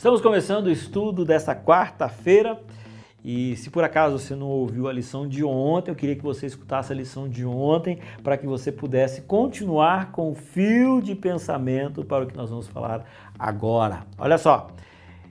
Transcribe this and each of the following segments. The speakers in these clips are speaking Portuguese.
Estamos começando o estudo dessa quarta-feira e se por acaso você não ouviu a lição de ontem, eu queria que você escutasse a lição de ontem para que você pudesse continuar com o fio de pensamento para o que nós vamos falar agora. Olha só,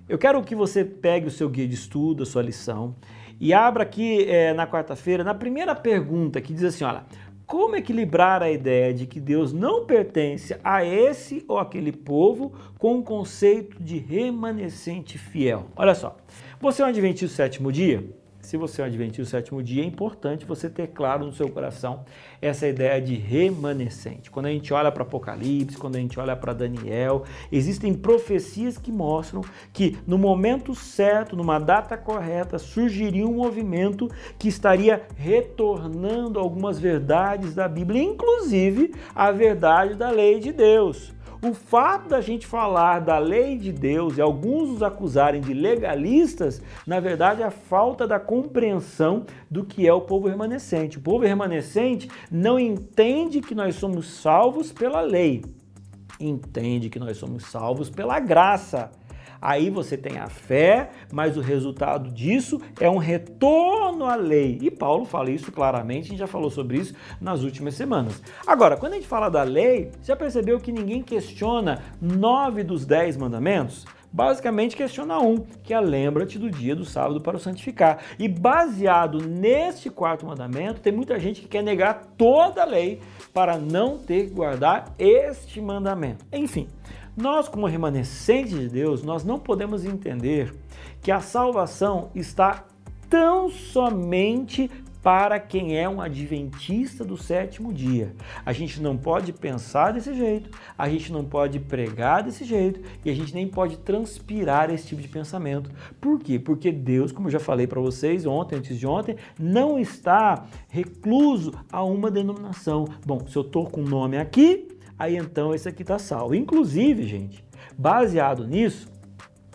eu quero que você pegue o seu guia de estudo, a sua lição e abra aqui é, na quarta-feira, na primeira pergunta que diz assim: olha, como equilibrar a ideia de que Deus não pertence a esse ou aquele povo com o conceito de remanescente fiel? Olha só, você é um adventista do sétimo dia? Se você é um adventista do sétimo dia, é importante você ter claro no seu coração essa ideia de remanescente. Quando a gente olha para Apocalipse, quando a gente olha para Daniel, existem profecias que mostram que no momento certo, numa data correta, surgiria um movimento que estaria retornando algumas verdades da Bíblia, inclusive a verdade da lei de Deus. O fato da gente falar da lei de Deus e alguns os acusarem de legalistas, na verdade, é a falta da compreensão do que é o povo remanescente. O povo remanescente não entende que nós somos salvos pela lei, entende que nós somos salvos pela graça. Aí você tem a fé, mas o resultado disso é um retorno à lei. E Paulo fala isso claramente, a gente já falou sobre isso nas últimas semanas. Agora, quando a gente fala da lei, já percebeu que ninguém questiona nove dos dez mandamentos? basicamente questiona um, que é lembra-te do dia do sábado para o santificar. E baseado neste quarto mandamento, tem muita gente que quer negar toda a lei para não ter que guardar este mandamento. Enfim, nós, como remanescentes de Deus, nós não podemos entender que a salvação está tão somente para quem é um adventista do sétimo dia. A gente não pode pensar desse jeito, a gente não pode pregar desse jeito e a gente nem pode transpirar esse tipo de pensamento. Por quê? Porque Deus, como eu já falei para vocês ontem, antes de ontem, não está recluso a uma denominação. Bom, se eu estou com o nome aqui, aí então esse aqui está salvo. Inclusive, gente, baseado nisso,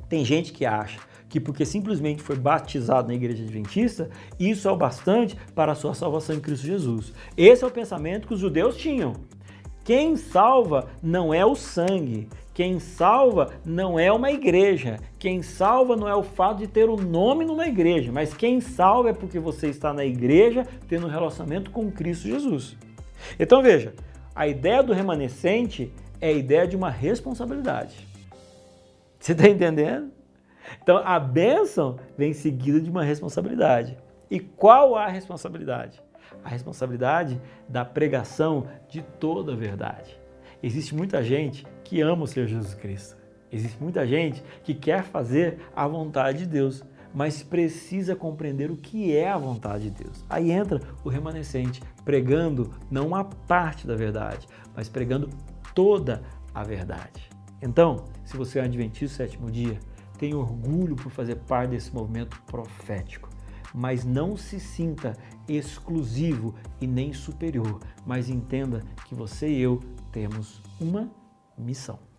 tem gente que acha que porque simplesmente foi batizado na igreja adventista, isso é o bastante para a sua salvação em Cristo Jesus. Esse é o pensamento que os judeus tinham. Quem salva não é o sangue, quem salva não é uma igreja, quem salva não é o fato de ter o um nome numa igreja, mas quem salva é porque você está na igreja tendo um relacionamento com Cristo Jesus. Então veja, a ideia do remanescente é a ideia de uma responsabilidade. Você está entendendo? Então a bênção vem seguida de uma responsabilidade. E qual a responsabilidade? A responsabilidade da pregação de toda a verdade. Existe muita gente que ama o Senhor Jesus Cristo. Existe muita gente que quer fazer a vontade de Deus, mas precisa compreender o que é a vontade de Deus. Aí entra o remanescente, pregando não uma parte da verdade, mas pregando toda a verdade. Então, se você é um adventista sétimo dia, tenha orgulho por fazer parte desse movimento profético. Mas não se sinta exclusivo e nem superior, mas entenda que você e eu temos uma missão.